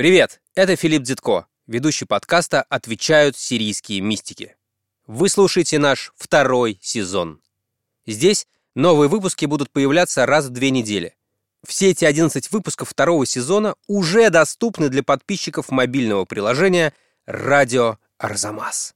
Привет, это Филипп Дзитко, ведущий подкаста «Отвечают сирийские мистики». Вы слушаете наш второй сезон. Здесь новые выпуски будут появляться раз в две недели. Все эти 11 выпусков второго сезона уже доступны для подписчиков мобильного приложения «Радио Арзамас».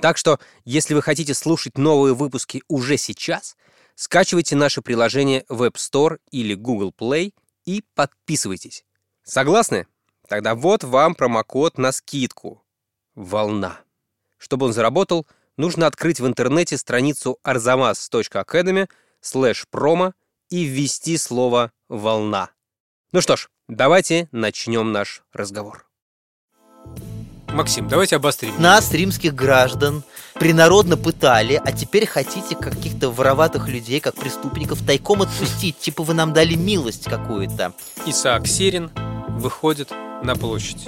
Так что, если вы хотите слушать новые выпуски уже сейчас, скачивайте наше приложение в App Store или Google Play и подписывайтесь. Согласны? Тогда вот вам промокод на скидку. Волна. Чтобы он заработал, нужно открыть в интернете страницу arzamas.academy slash promo и ввести слово «волна». Ну что ж, давайте начнем наш разговор. Максим, давайте обострим. Нас, римских граждан, принародно пытали, а теперь хотите каких-то вороватых людей, как преступников, тайком отпустить. Типа вы нам дали милость какую-то. Исаак Сирин выходит на площадь.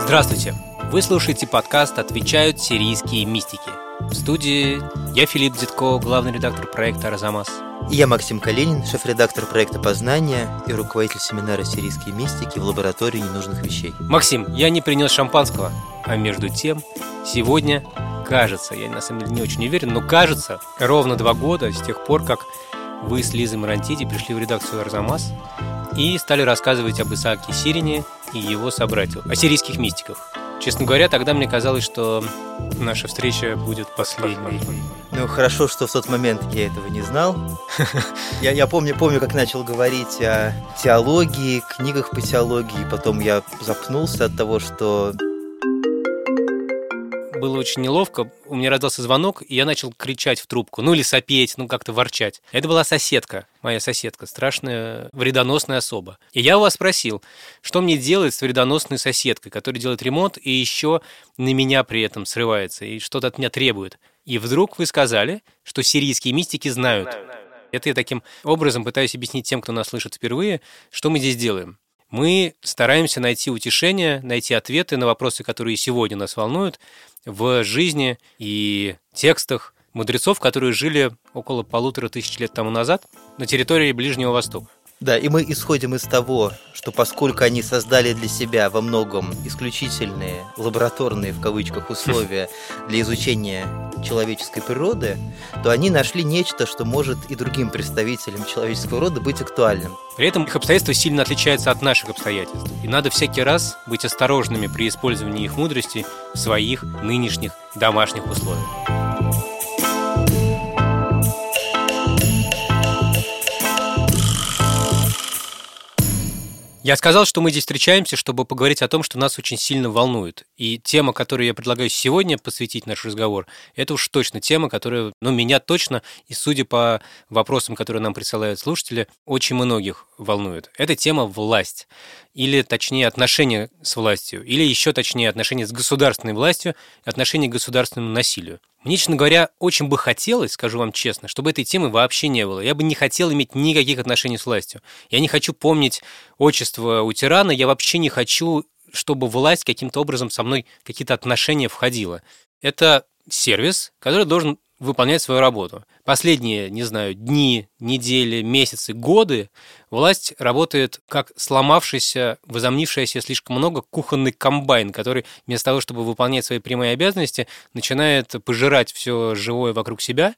Здравствуйте! Вы слушаете подкаст «Отвечают сирийские мистики». В студии я Филипп Дзитко, главный редактор проекта «Арзамас». И я Максим Калинин, шеф-редактор проекта «Познание» и руководитель семинара «Сирийские мистики» в лаборатории ненужных вещей. Максим, я не принес шампанского, а между тем сегодня кажется, я на самом деле не очень уверен, но кажется, ровно два года с тех пор, как вы с Лизой Марантиди пришли в редакцию «Арзамас» и стали рассказывать об Исааке Сирине и его собратьях, о сирийских мистиках. Честно говоря, тогда мне казалось, что наша встреча будет последней. Ну, хорошо, что в тот момент я этого не знал. Я, я помню, помню, как начал говорить о теологии, книгах по теологии, потом я запнулся от того, что было очень неловко. У меня раздался звонок, и я начал кричать в трубку, ну или сопеть, ну как-то ворчать. Это была соседка, моя соседка, страшная вредоносная особа. И я у вас спросил, что мне делать с вредоносной соседкой, которая делает ремонт и еще на меня при этом срывается и что-то от меня требует. И вдруг вы сказали, что сирийские мистики знают. Это я таким образом пытаюсь объяснить тем, кто нас слышит впервые, что мы здесь делаем мы стараемся найти утешение, найти ответы на вопросы, которые сегодня нас волнуют, в жизни и текстах мудрецов, которые жили около полутора тысяч лет тому назад на территории Ближнего Востока. Да, и мы исходим из того, что поскольку они создали для себя во многом исключительные, лабораторные в кавычках условия для изучения человеческой природы, то они нашли нечто, что может и другим представителям человеческого рода быть актуальным. При этом их обстоятельства сильно отличаются от наших обстоятельств. И надо всякий раз быть осторожными при использовании их мудрости в своих нынешних домашних условиях. Я сказал, что мы здесь встречаемся, чтобы поговорить о том, что нас очень сильно волнует. И тема, которую я предлагаю сегодня посвятить наш разговор, это уж точно тема, которая, ну, меня точно, и судя по вопросам, которые нам присылают слушатели, очень многих волнует. Это тема власть. Или, точнее, отношения с властью. Или еще точнее, отношения с государственной властью, отношения к государственному насилию. Мне, честно говоря, очень бы хотелось, скажу вам честно, чтобы этой темы вообще не было. Я бы не хотел иметь никаких отношений с властью. Я не хочу помнить отчество у тирана, я вообще не хочу, чтобы власть каким-то образом со мной какие-то отношения входила. Это сервис, который должен выполнять свою работу. Последние, не знаю, дни, недели, месяцы, годы власть работает как сломавшийся, возомнившийся слишком много кухонный комбайн, который вместо того, чтобы выполнять свои прямые обязанности, начинает пожирать все живое вокруг себя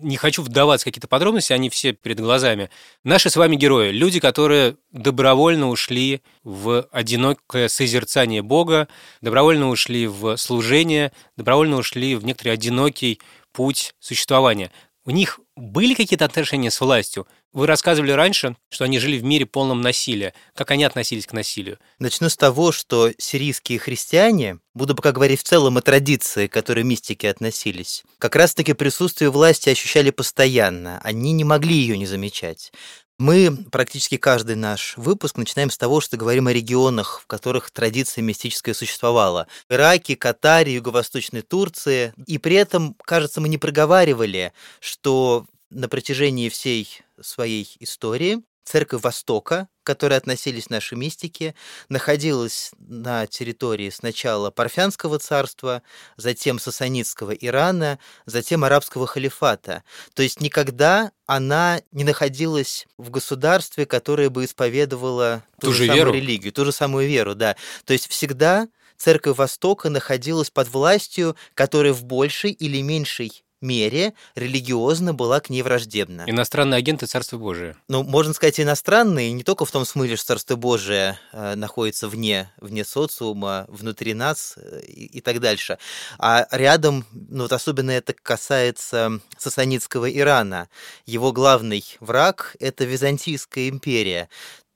не хочу вдаваться в какие-то подробности, они все перед глазами. Наши с вами герои, люди, которые добровольно ушли в одинокое созерцание Бога, добровольно ушли в служение, добровольно ушли в некоторый одинокий путь существования. У них были какие-то отношения с властью? Вы рассказывали раньше, что они жили в мире полном насилия. Как они относились к насилию? Начну с того, что сирийские христиане, буду пока говорить в целом о традиции, к которой мистики относились, как раз-таки присутствие власти ощущали постоянно. Они не могли ее не замечать. Мы практически каждый наш выпуск начинаем с того, что говорим о регионах, в которых традиция мистическая существовала. Ираке, Катаре, Юго-Восточной Турции. И при этом, кажется, мы не проговаривали, что на протяжении всей своей истории церковь Востока, к которой относились наши мистики, находилась на территории сначала Парфянского царства, затем Сасанидского Ирана, затем Арабского халифата. То есть никогда она не находилась в государстве, которое бы исповедовало Ту ту, же же самую веру? религию, ту же самую веру, да. То есть всегда церковь Востока находилась под властью, которая в большей или меньшей мере религиозно была к ней враждебна. Иностранные агенты Царства Божия. Ну, можно сказать, иностранные, не только в том смысле, что Царство Божие э, находится вне, вне социума, внутри нас э, и, и так дальше, а рядом, ну вот особенно это касается сасанидского Ирана. Его главный враг – это Византийская империя.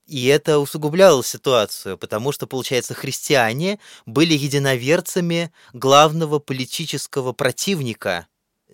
И это усугубляло ситуацию, потому что, получается, христиане были единоверцами главного политического противника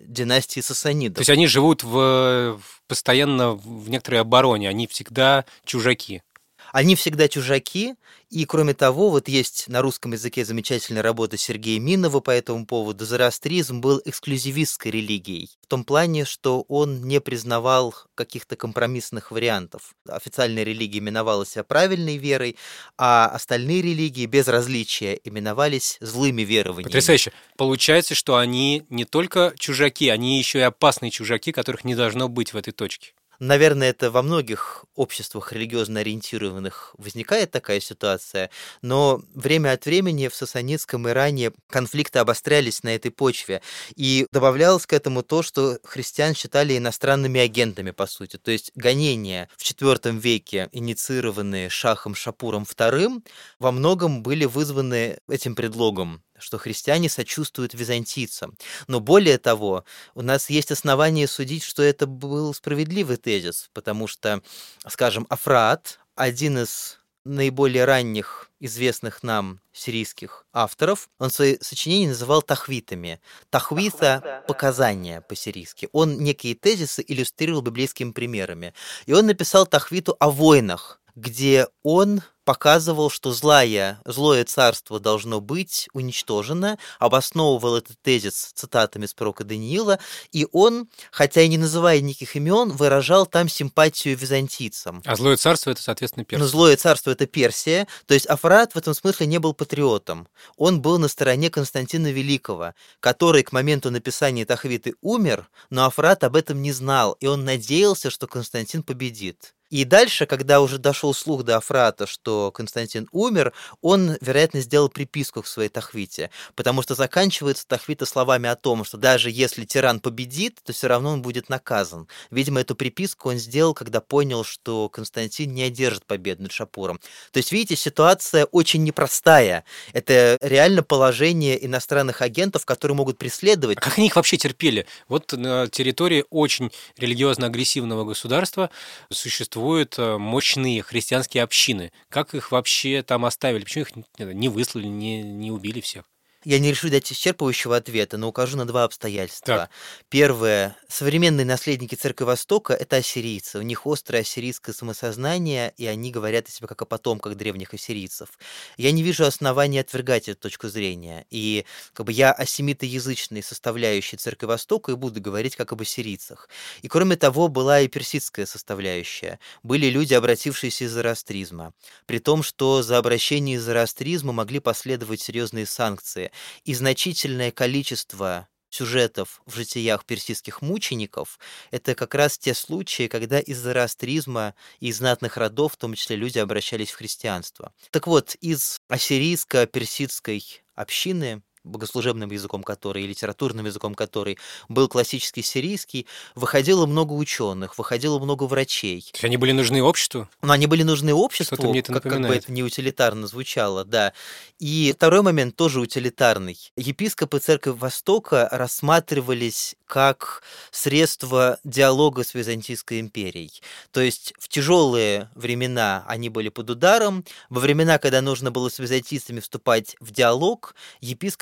династии сасанидов. То есть они живут в, постоянно в некоторой обороне, они всегда чужаки. Они всегда чужаки, и кроме того, вот есть на русском языке замечательная работа Сергея Минова по этому поводу. Зороастризм был эксклюзивистской религией, в том плане, что он не признавал каких-то компромиссных вариантов. Официальная религия именовала себя правильной верой, а остальные религии без различия именовались злыми верованиями. Потрясающе. Получается, что они не только чужаки, они еще и опасные чужаки, которых не должно быть в этой точке. Наверное, это во многих обществах религиозно ориентированных возникает такая ситуация, но время от времени в сасанидском Иране конфликты обострялись на этой почве, и добавлялось к этому то, что христиан считали иностранными агентами, по сути. То есть гонения в IV веке, инициированные Шахом Шапуром II, во многом были вызваны этим предлогом, что христиане сочувствуют византийцам. Но более того, у нас есть основания судить, что это был справедливый тезис, потому что, скажем, Афраат, один из наиболее ранних известных нам сирийских авторов, он свои сочинения называл тахвитами. Тахвита – показания по-сирийски. Он некие тезисы иллюстрировал библейскими примерами. И он написал тахвиту о войнах, где он показывал, что злая, злое царство должно быть уничтожено, обосновывал этот тезис цитатами с пророка Даниила, и он, хотя и не называя никаких имен, выражал там симпатию византийцам. А злое царство это, соответственно, Но Персия. злое царство это Персия, то есть Афрат в этом смысле не был патриотом. Он был на стороне Константина Великого, который к моменту написания Тахвиты умер, но Афрат об этом не знал, и он надеялся, что Константин победит. И дальше, когда уже дошел слух до Афрата, что Константин умер, он, вероятно, сделал приписку к своей Тахвите, потому что заканчивается Тахвита словами о том, что даже если тиран победит, то все равно он будет наказан. Видимо, эту приписку он сделал, когда понял, что Константин не одержит победу над Шапуром. То есть, видите, ситуация очень непростая. Это реально положение иностранных агентов, которые могут преследовать. А как они их вообще терпели? Вот на территории очень религиозно-агрессивного государства существуют э, мощные христианские общины. Как их вообще там оставили? Почему их не выслали, не, не убили всех? Я не решу дать исчерпывающего ответа, но укажу на два обстоятельства. Так. Первое. Современные наследники Церкви Востока – это ассирийцы. У них острое ассирийское самосознание, и они говорят о себе как о потомках древних ассирийцев. Я не вижу оснований отвергать эту точку зрения. И как бы я о семитоязычной составляющей Церкви Востока и буду говорить как об ассирийцах. И кроме того, была и персидская составляющая. Были люди, обратившиеся из зороастризма. При том, что за обращение из зороастризма могли последовать серьезные санкции. И значительное количество сюжетов в житиях персидских мучеников – это как раз те случаи, когда из зороастризма и из знатных родов, в том числе люди, обращались в христианство. Так вот, из ассирийско-персидской общины богослужебным языком которой литературным языком которой был классический сирийский, выходило много ученых, выходило много врачей. То есть они были нужны обществу? Но они были нужны обществу, Что-то мне это как, как бы это не утилитарно звучало, да. И второй момент тоже утилитарный. Епископы Церкви Востока рассматривались как средство диалога с Византийской империей. То есть в тяжелые времена они были под ударом, во времена, когда нужно было с византийцами вступать в диалог,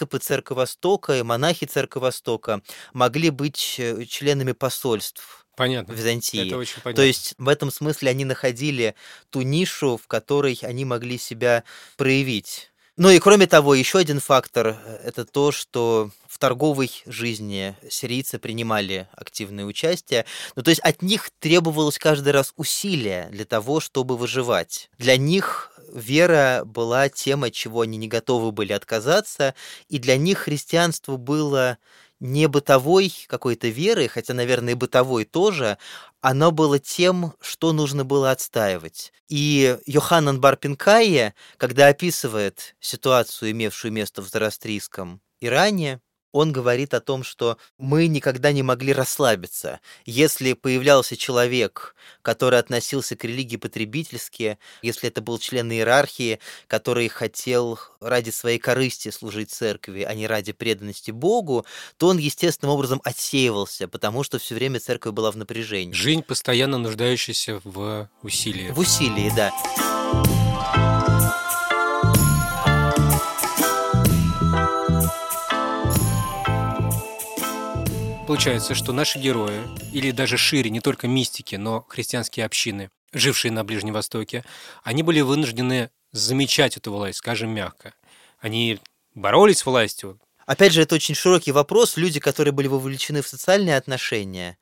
епископы Церкви Востока и монахи Церкви Востока могли быть э, членами посольств Понятно. Византии. Это очень понятно. То есть в этом смысле они находили ту нишу, в которой они могли себя проявить. Ну и кроме того, еще один фактор – это то, что в торговой жизни сирийцы принимали активное участие. Ну, то есть от них требовалось каждый раз усилие для того, чтобы выживать. Для них вера была тем, от чего они не готовы были отказаться, и для них христианство было не бытовой какой-то верой, хотя, наверное, и бытовой тоже, оно было тем, что нужно было отстаивать. И Йоханнан Барпинкайе, когда описывает ситуацию, имевшую место в Зарастрийском Иране, он говорит о том, что мы никогда не могли расслабиться. Если появлялся человек, который относился к религии потребительски, если это был член иерархии, который хотел ради своей корысти служить церкви, а не ради преданности Богу, то он естественным образом отсеивался, потому что все время церковь была в напряжении. Жизнь, постоянно нуждающаяся в усилии. В усилии, да. Получается, что наши герои, или даже шире, не только мистики, но христианские общины, жившие на Ближнем Востоке, они были вынуждены замечать эту власть, скажем мягко. Они боролись с властью. Опять же, это очень широкий вопрос. Люди, которые были вовлечены в социальные отношения,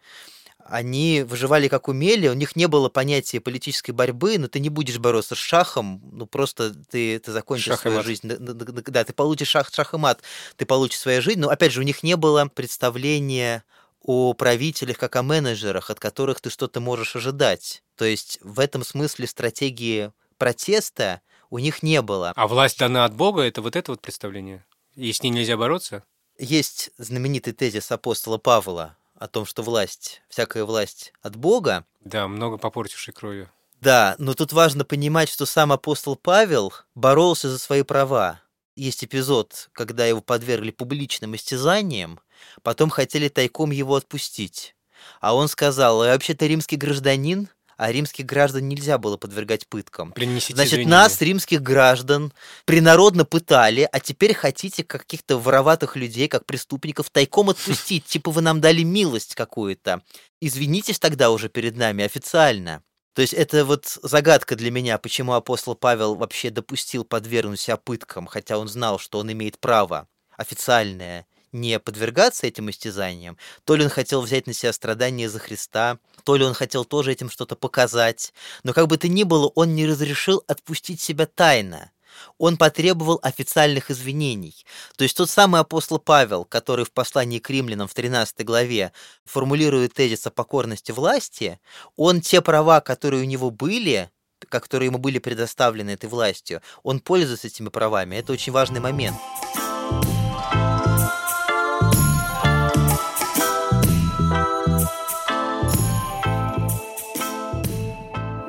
они выживали как умели, у них не было понятия политической борьбы, но ты не будешь бороться с шахом, ну просто ты, ты закончишь шах свою жизнь. Да, ты получишь шах, шах и мат, ты получишь свою жизнь, но опять же у них не было представления о правителях как о менеджерах, от которых ты что-то можешь ожидать. То есть в этом смысле стратегии протеста у них не было. А власть дана от Бога, это вот это вот представление? И с ней нельзя бороться? Есть знаменитый тезис апостола Павла о том, что власть, всякая власть от Бога. Да, много попортившей кровью. Да, но тут важно понимать, что сам апостол Павел боролся за свои права. Есть эпизод, когда его подвергли публичным истязаниям, потом хотели тайком его отпустить. А он сказал, я вообще-то римский гражданин, а римских граждан нельзя было подвергать пыткам. Принесите Значит, извинения. нас, римских граждан, принародно пытали, а теперь хотите каких-то вороватых людей, как преступников, тайком отпустить, типа вы нам дали милость какую-то. Извинитесь тогда уже перед нами официально. То есть это вот загадка для меня, почему апостол Павел вообще допустил подвергнуть себя пыткам, хотя он знал, что он имеет право официальное не подвергаться этим истязаниям, то ли он хотел взять на себя страдания за Христа, то ли он хотел тоже этим что-то показать. Но как бы то ни было, он не разрешил отпустить себя тайно. Он потребовал официальных извинений. То есть тот самый апостол Павел, который в послании к римлянам в 13 главе формулирует тезис о покорности власти, он те права, которые у него были, которые ему были предоставлены этой властью, он пользуется этими правами. Это очень важный момент.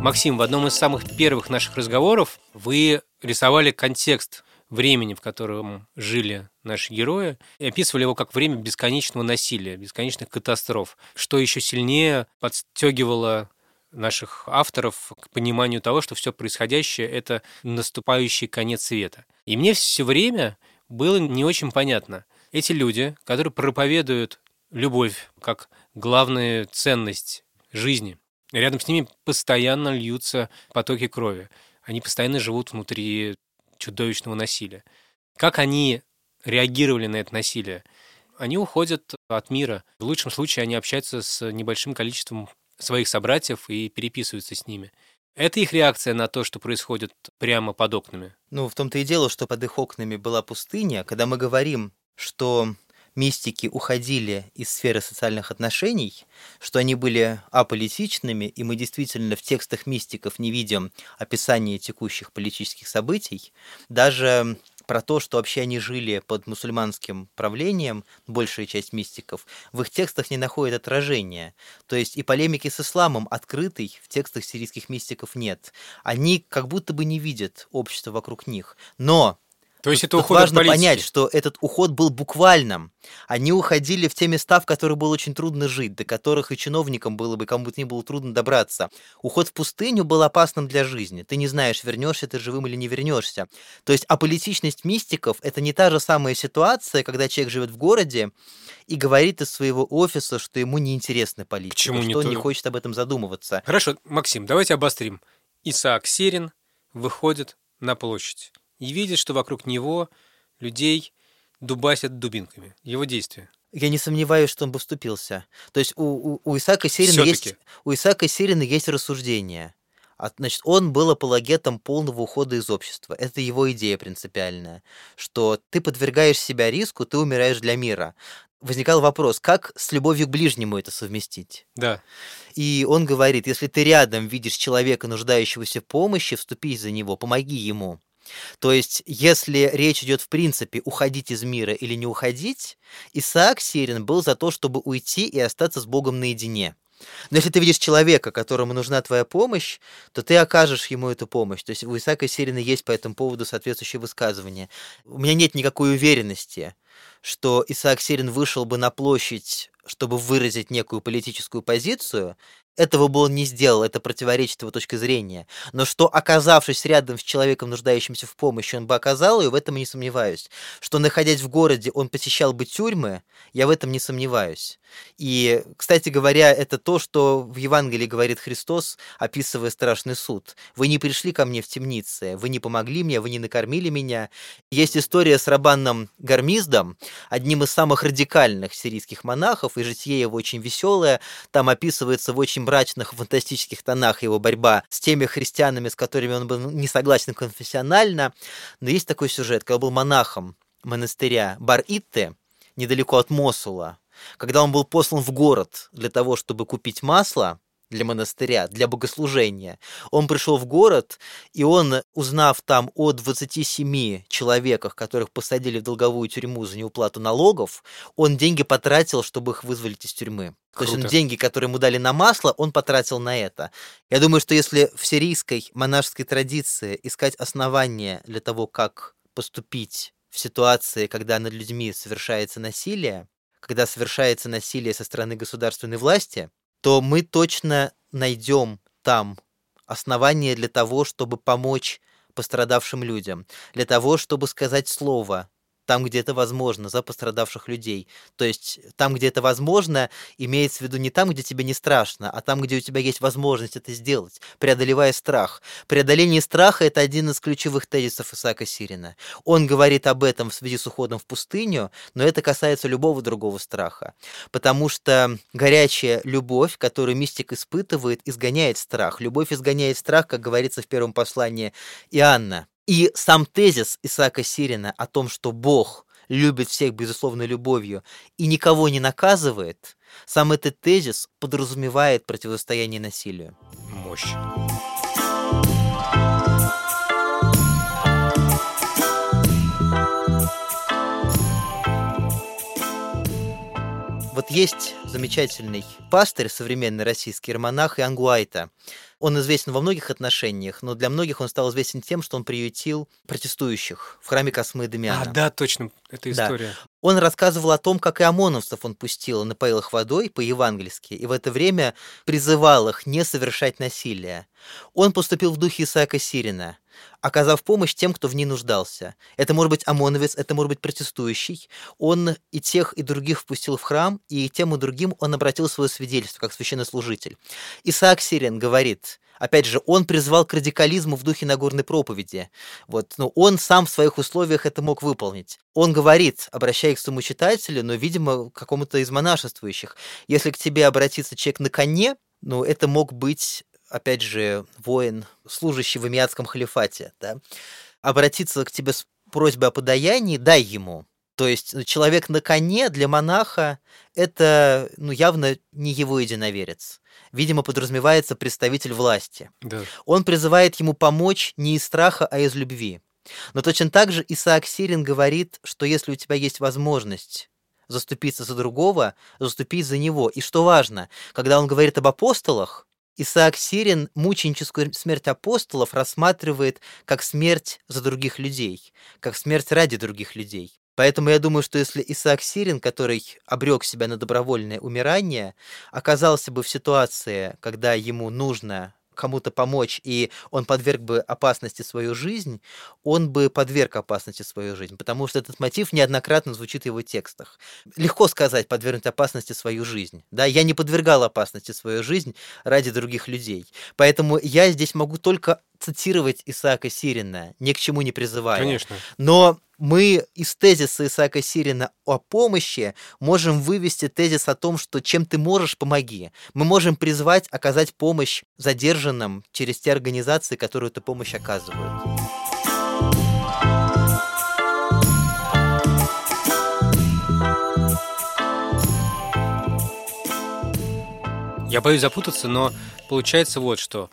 Максим, в одном из самых первых наших разговоров вы рисовали контекст времени, в котором жили наши герои, и описывали его как время бесконечного насилия, бесконечных катастроф, что еще сильнее подстегивало наших авторов к пониманию того, что все происходящее – это наступающий конец света. И мне все время было не очень понятно. Эти люди, которые проповедуют любовь как главную ценность жизни – Рядом с ними постоянно льются потоки крови. Они постоянно живут внутри чудовищного насилия. Как они реагировали на это насилие? Они уходят от мира. В лучшем случае они общаются с небольшим количеством своих собратьев и переписываются с ними. Это их реакция на то, что происходит прямо под окнами. Ну, в том-то и дело, что под их окнами была пустыня. Когда мы говорим, что мистики уходили из сферы социальных отношений, что они были аполитичными, и мы действительно в текстах мистиков не видим описания текущих политических событий, даже про то, что вообще они жили под мусульманским правлением, большая часть мистиков, в их текстах не находит отражения. То есть и полемики с исламом открытой в текстах сирийских мистиков нет. Они как будто бы не видят общество вокруг них. Но то есть это Тут уход важно понять, что этот уход был буквальным. Они уходили в те места, в которых было очень трудно жить, до которых и чиновникам было бы, кому бы ни было трудно добраться. Уход в пустыню был опасным для жизни. Ты не знаешь, вернешься ты живым или не вернешься. То есть аполитичность мистиков – это не та же самая ситуация, когда человек живет в городе и говорит из своего офиса, что ему неинтересна политика, Почему не что он то? не хочет об этом задумываться. Хорошо, Максим, давайте обострим. Исаак Серин выходит на площадь. И видит, что вокруг него людей дубасят дубинками. Его действия. Я не сомневаюсь, что он бы вступился. То есть у, у, у Исаака Сирина есть у Исаака Сирина есть рассуждение. А, значит, он был апологетом полного ухода из общества. Это его идея принципиальная, что ты подвергаешь себя риску, ты умираешь для мира. Возникал вопрос, как с любовью к ближнему это совместить? Да. И он говорит, если ты рядом видишь человека, нуждающегося в помощи, вступи за него, помоги ему. То есть, если речь идет в принципе уходить из мира или не уходить, Исаак Сирин был за то, чтобы уйти и остаться с Богом наедине. Но если ты видишь человека, которому нужна твоя помощь, то ты окажешь ему эту помощь. То есть у Исаака Сирина есть по этому поводу соответствующее высказывание. У меня нет никакой уверенности, что Исаак Сирин вышел бы на площадь, чтобы выразить некую политическую позицию, этого бы он не сделал, это противоречит его точке зрения. Но что, оказавшись рядом с человеком, нуждающимся в помощи, он бы оказал ее, в этом не сомневаюсь. Что, находясь в городе, он посещал бы тюрьмы, я в этом не сомневаюсь. И, кстати говоря, это то, что в Евангелии говорит Христос, описывая страшный суд. «Вы не пришли ко мне в темнице, вы не помогли мне, вы не накормили меня». Есть история с Рабанном Гармиздом, одним из самых радикальных сирийских монахов, и житие его очень веселое. Там описывается в очень мрачных, фантастических тонах его борьба с теми христианами, с которыми он был не согласен конфессионально. Но есть такой сюжет, когда он был монахом монастыря Бар-Итте, недалеко от Мосула, когда он был послан в город для того, чтобы купить масло, для монастыря, для богослужения. Он пришел в город, и он, узнав там о 27 человеках, которых посадили в долговую тюрьму за неуплату налогов, он деньги потратил, чтобы их вызволить из тюрьмы. Круто. То есть он деньги, которые ему дали на масло, он потратил на это. Я думаю, что если в сирийской монашеской традиции искать основания для того, как поступить в ситуации, когда над людьми совершается насилие, когда совершается насилие со стороны государственной власти, то мы точно найдем там основания для того, чтобы помочь пострадавшим людям, для того, чтобы сказать слово там, где это возможно, за пострадавших людей. То есть там, где это возможно, имеется в виду не там, где тебе не страшно, а там, где у тебя есть возможность это сделать, преодолевая страх. Преодоление страха – это один из ключевых тезисов Исаака Сирина. Он говорит об этом в связи с уходом в пустыню, но это касается любого другого страха. Потому что горячая любовь, которую мистик испытывает, изгоняет страх. Любовь изгоняет страх, как говорится в первом послании Иоанна. И сам тезис Исаака Сирина о том, что Бог любит всех безусловной любовью и никого не наказывает, сам этот тезис подразумевает противостояние насилию. Мощь. Вот есть замечательный пастырь, современный российский романах Иоанн Гуайта. Он известен во многих отношениях, но для многих он стал известен тем, что он приютил протестующих в храме Космы Дамиана. А, да, точно, это история. Да. Он рассказывал о том, как и ОМОНовцев он пустил, напоил их водой по-евангельски, и в это время призывал их не совершать насилие. Он поступил в духе Исаака Сирина оказав помощь тем, кто в ней нуждался. Это может быть ОМОНовец, это может быть протестующий. Он и тех, и других впустил в храм, и тем и другим он обратил свое свидетельство, как священнослужитель. Исаак Сирин говорит, Опять же, он призвал к радикализму в духе Нагорной проповеди. Вот, но он сам в своих условиях это мог выполнить. Он говорит, обращаясь к своему читателю, но, видимо, к какому-то из монашествующих, если к тебе обратится человек на коне, ну, это мог быть опять же, воин, служащий в Имиадском халифате, да, обратиться к тебе с просьбой о подаянии, дай ему. То есть ну, человек на коне для монаха это ну, явно не его единоверец. Видимо, подразумевается представитель власти. Да. Он призывает ему помочь не из страха, а из любви. Но точно так же Исаак Сирин говорит, что если у тебя есть возможность заступиться за другого, заступить за него. И что важно, когда он говорит об апостолах, Исаак Сирин мученическую смерть апостолов рассматривает как смерть за других людей, как смерть ради других людей. Поэтому я думаю, что если Исаак Сирин, который обрек себя на добровольное умирание, оказался бы в ситуации, когда ему нужно кому-то помочь, и он подверг бы опасности свою жизнь, он бы подверг опасности свою жизнь, потому что этот мотив неоднократно звучит в его текстах. Легко сказать подвергнуть опасности свою жизнь. Да? Я не подвергал опасности свою жизнь ради других людей. Поэтому я здесь могу только цитировать Исаака Сирина, ни к чему не призывая. Конечно. Но мы из тезиса Исаака Сирина о помощи можем вывести тезис о том, что чем ты можешь, помоги. Мы можем призвать оказать помощь задержанным через те организации, которые эту помощь оказывают. Я боюсь запутаться, но получается вот что.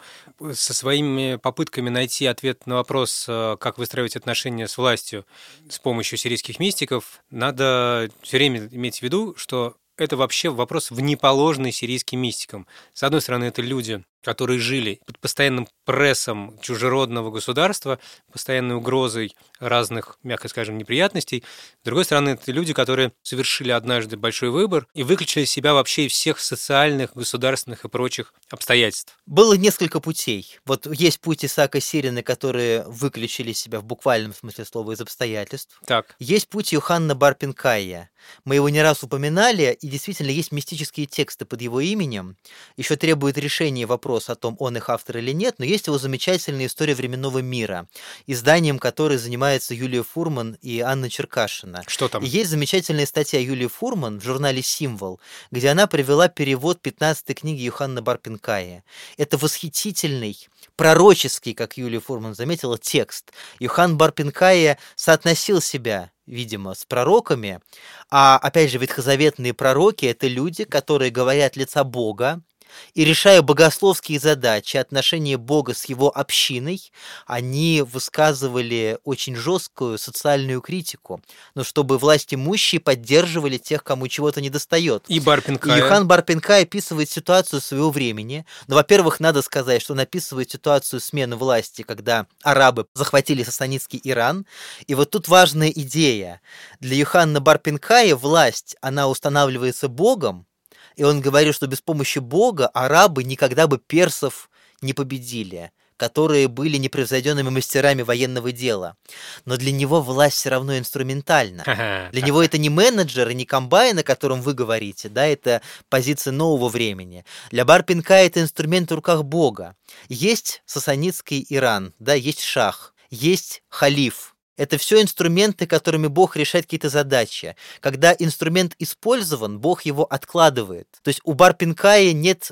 Со своими попытками найти ответ на вопрос, э, как выстраивать отношения с властью с помощью сирийских мистиков, надо все время иметь в виду, что это вообще вопрос внеположный сирийским мистикам. С одной стороны, это люди, которые жили под постоянным прессом чужеродного государства, постоянной угрозой разных, мягко скажем, неприятностей. С другой стороны, это люди, которые совершили однажды большой выбор и выключили себя вообще из всех социальных, государственных и прочих обстоятельств. Было несколько путей. Вот есть путь Исаака Сирина, которые выключили себя в буквальном смысле слова из обстоятельств. Так. Есть путь Йоханна Барпинкая. Мы его не раз упоминали, и действительно есть мистические тексты под его именем. Еще требует решения вопрос о том, он их автор или нет, но есть его замечательная история временного мира, изданием которой занимается Юлия Фурман и Анна Черкашина. Что там? И есть замечательная статья Юлии Фурман в журнале «Символ», где она привела перевод 15 книги Йоханна Барпинкая. Это восхитительный, пророческий, как Юлия Фурман заметила, текст. Йохан Барпинкая соотносил себя видимо, с пророками. А опять же, ветхозаветные пророки – это люди, которые говорят лица Бога, и решая богословские задачи, отношения Бога с его общиной, они высказывали очень жесткую социальную критику, но чтобы власть имущие поддерживали тех, кому чего-то не достает. И Барпинкай. И Юхан Барпинкай описывает ситуацию своего времени. Но, во-первых, надо сказать, что он описывает ситуацию смены власти, когда арабы захватили сасанитский Иран. И вот тут важная идея. Для Юханна Барпинкая власть, она устанавливается Богом, и он говорил, что без помощи Бога арабы никогда бы персов не победили которые были непревзойденными мастерами военного дела. Но для него власть все равно инструментальна. Для него это не менеджер и не комбайн, о котором вы говорите, да, это позиция нового времени. Для Барпинка это инструмент в руках Бога. Есть сасанитский Иран, да, есть шах, есть халиф, это все инструменты, которыми Бог решает какие-то задачи. Когда инструмент использован, Бог его откладывает. То есть у Барпинкая нет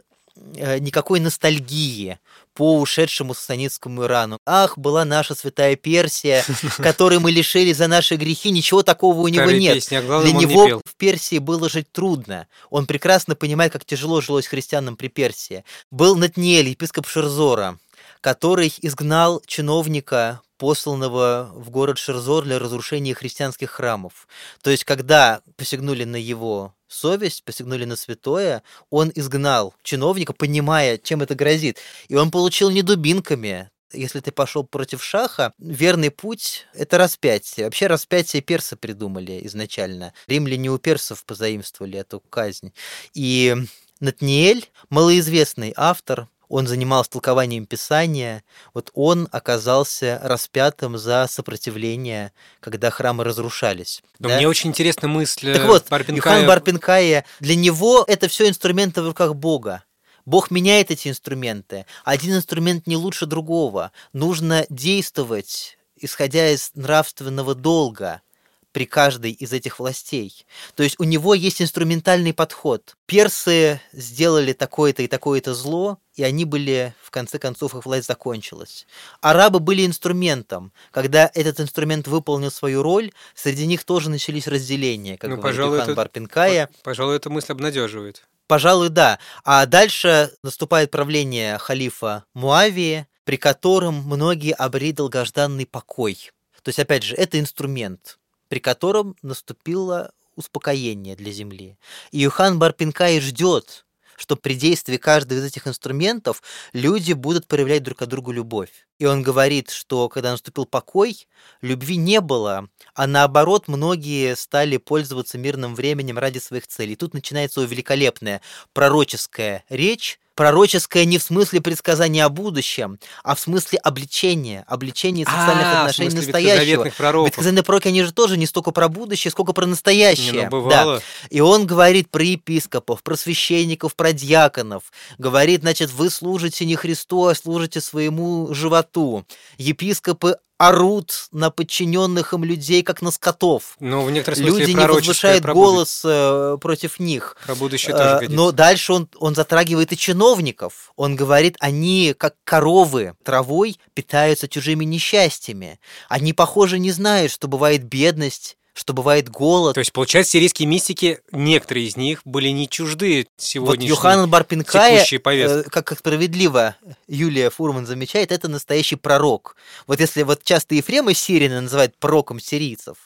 э, никакой ностальгии по ушедшему сасанитскому Ирану. Ах, была наша святая Персия, которой мы лишили за наши грехи, ничего такого у него нет. Песня, а Для него в Персии было жить трудно. Он прекрасно понимает, как тяжело жилось христианам при Персии. Был Натниэль, епископ Шерзора, который изгнал чиновника посланного в город Шерзор для разрушения христианских храмов. То есть, когда посягнули на его совесть, посягнули на святое, он изгнал чиновника, понимая, чем это грозит. И он получил не дубинками, если ты пошел против шаха, верный путь – это распятие. Вообще распятие персы придумали изначально. Римляне у персов позаимствовали эту казнь. И Натниэль, малоизвестный автор, он занимался толкованием Писания, вот он оказался распятым за сопротивление, когда храмы разрушались. Но да? мне очень интересна мысль Так вот, Барпинкая. Юхан Барпинкая, для него это все инструменты в руках Бога. Бог меняет эти инструменты. Один инструмент не лучше другого. Нужно действовать, исходя из нравственного долга при каждой из этих властей. То есть у него есть инструментальный подход. Персы сделали такое-то и такое-то зло, и они были, в конце концов, их власть закончилась. Арабы были инструментом. Когда этот инструмент выполнил свою роль, среди них тоже начались разделения, как Ну, говорит пожалуй, это- Барпинкая. Пожалуй, эта мысль обнадеживает. Пожалуй, да. А дальше наступает правление халифа Муавии, при котором многие обрели долгожданный покой. То есть, опять же, это инструмент, при котором наступило успокоение для земли. И Юхан Барпинкай ждет, что при действии каждого из этих инструментов люди будут проявлять друг к другу любовь. И он говорит, что когда наступил покой, любви не было, а наоборот, многие стали пользоваться мирным временем ради своих целей. И тут начинается его великолепная пророческая речь Пророческое не в смысле предсказания о будущем, а в смысле обличения, обличения социальных А, отношений настоящего. Ветхозаветные пророки, они же тоже не столько про будущее, сколько про Не, настоящее. ну, бывало. И он говорит про епископов, про священников, про диаконов. Говорит, значит, вы служите не Христу, а служите своему животу. Епископы орут на подчиненных им людей, как на скотов. Ну, в некотором смысле Люди не возвышают голос э, против них. Про будущее Э, тоже годится. Но дальше он, он затрагивает и чиновников. Он говорит, они, как коровы травой, питаются чужими несчастьями. Они, похоже, не знают, что бывает бедность, что бывает голод. То есть, получается, сирийские мистики, некоторые из них были не чужды Вот сегодняшней Йоханан Барпинкая, текущей повестки. э, как, как справедливо Юлия Фурман замечает, это настоящий пророк. Вот если вот часто Ефрема Сирина называют пророком сирийцев,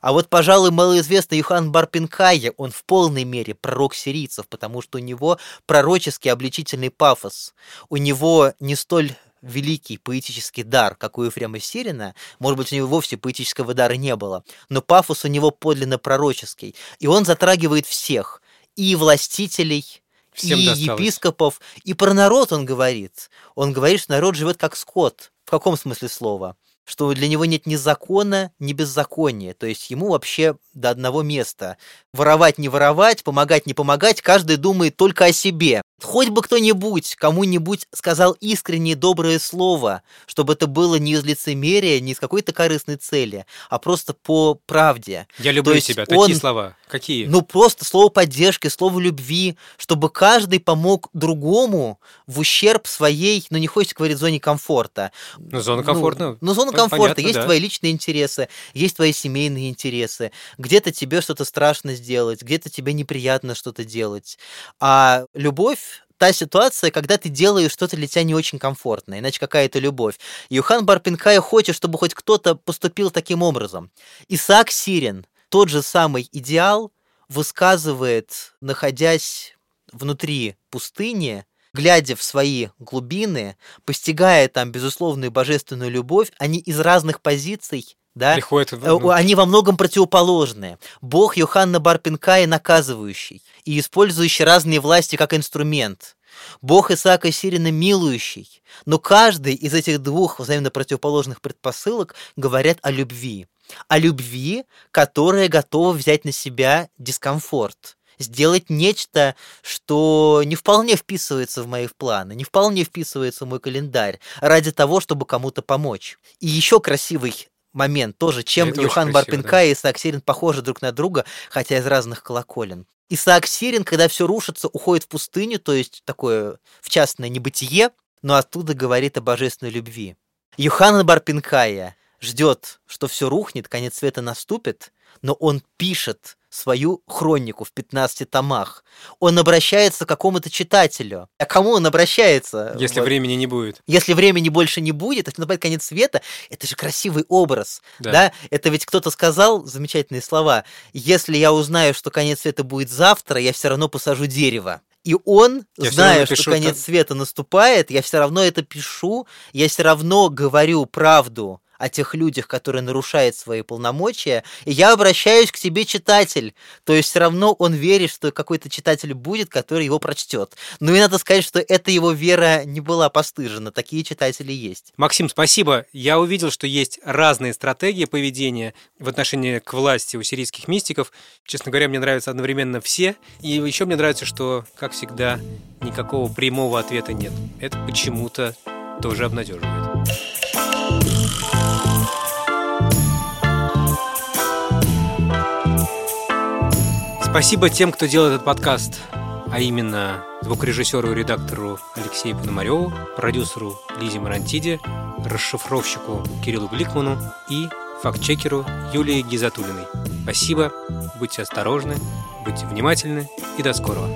а вот, пожалуй, малоизвестный Юхан Барпинкая, он в полной мере пророк сирийцев, потому что у него пророческий обличительный пафос. У него не столь великий поэтический дар, как у Ефрема Сирина, может быть, у него вовсе поэтического дара не было, но пафос у него подлинно пророческий, и он затрагивает всех, и властителей, Всем и досталось. епископов, и про народ он говорит. Он говорит, что народ живет как скот. В каком смысле слова? Что для него нет ни закона, ни беззакония. То есть ему вообще до одного места. Воровать, не воровать, помогать, не помогать, каждый думает только о себе. Хоть бы кто-нибудь, кому-нибудь сказал искреннее доброе слово, чтобы это было не из лицемерия, не из какой-то корыстной цели, а просто по правде. Я люблю есть тебя. он- Такие слова. Какие? Ну, просто слово поддержки, слово любви, чтобы каждый помог другому в ущерб своей, ну, не хочется говорить зоне комфорта. Ну, зона Ну, комфорта. Ну, зона Пон- комфорта. понятно, есть да. твои личные интересы, есть твои семейные интересы. Где-то тебе что-то страшно сделать, где-то тебе неприятно что-то делать. А любовь та ситуация, когда ты делаешь что-то для тебя не очень комфортно, иначе какая это любовь. Юхан Барпинкая хочет, чтобы хоть кто-то поступил таким образом. Исаак Сирин, тот же самый идеал, высказывает, находясь внутри пустыни, глядя в свои глубины, постигая там безусловную божественную любовь, они из разных позиций да, Приходит... Э, ну, Они во многом противоположные. Бог Йоханна Барпинкая наказывающий и использующий разные власти как инструмент. Бог Исаака Сирина милующий. Но каждый из этих двух взаимно противоположных предпосылок говорят о любви. О любви, которая готова взять на себя дискомфорт. Сделать нечто, что не вполне вписывается в мои планы, не вполне вписывается в мой календарь, ради того, чтобы кому-то помочь. И еще красивый момент тоже, чем Это Юхан Барпинка и Исаак Сирин похожи друг на друга, хотя из разных колоколен. Исаак Сирин, когда все рушится, уходит в пустыню, то есть такое в частное небытие, но оттуда говорит о божественной любви. Юхан Барпинкая ждет, что все рухнет, конец света наступит, но он пишет свою хронику в 15 томах. Он обращается к какому-то читателю. А кому он обращается? Если Вот. времени не будет. Если времени больше не будет, если наступает конец света, это же красивый образ. Да. Да. Это ведь кто-то сказал замечательные слова. Если я узнаю, что конец света будет завтра, я все равно посажу дерево. И он, Я зная, что конец так. света наступает, я все равно это пишу, я все равно говорю правду о тех людях, которые нарушают свои полномочия, и я обращаюсь к тебе, читатель. То есть все равно он верит, что какой-то читатель будет, который его прочтет. Ну и надо сказать, что эта его вера не была постыжена. Такие читатели есть. Максим, спасибо. Я увидел, что есть разные стратегии поведения в отношении к власти у сирийских мистиков. Честно говоря, мне нравятся одновременно все. И еще мне нравится, что, как всегда, никакого прямого ответа нет. Это почему-то тоже обнадеживает. Спасибо тем, кто делает этот подкаст, а именно звукорежиссеру и редактору Алексею Пономареву, продюсеру Лизе Марантиде, расшифровщику Кириллу Гликману и фактчекеру Юлии Гизатулиной. Спасибо, будьте осторожны, будьте внимательны и до скорого.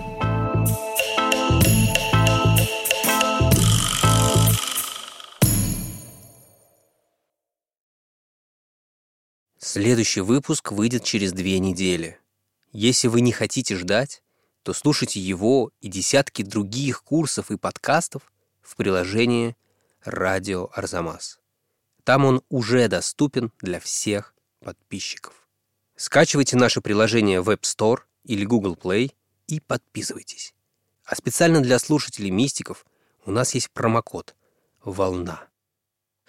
Следующий выпуск выйдет через две недели. Если вы не хотите ждать, то слушайте его и десятки других курсов и подкастов в приложении «Радио Арзамас». Там он уже доступен для всех подписчиков. Скачивайте наше приложение в App Store или Google Play и подписывайтесь. А специально для слушателей мистиков у нас есть промокод «Волна».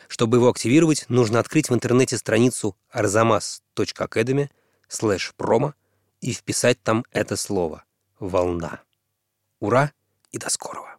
Чтобы его активировать, нужно открыть в интернете страницу arzamas.academy slash promo и вписать там это слово «волна». Ура и до скорого!